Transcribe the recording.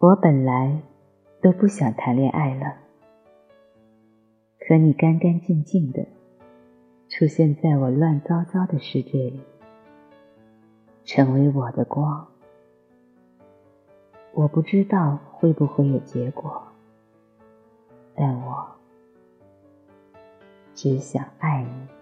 我本来都不想谈恋爱了。可你干干净净的出现在我乱糟糟的世界里成为我的光。我不知道会不会有结果但我只想爱你。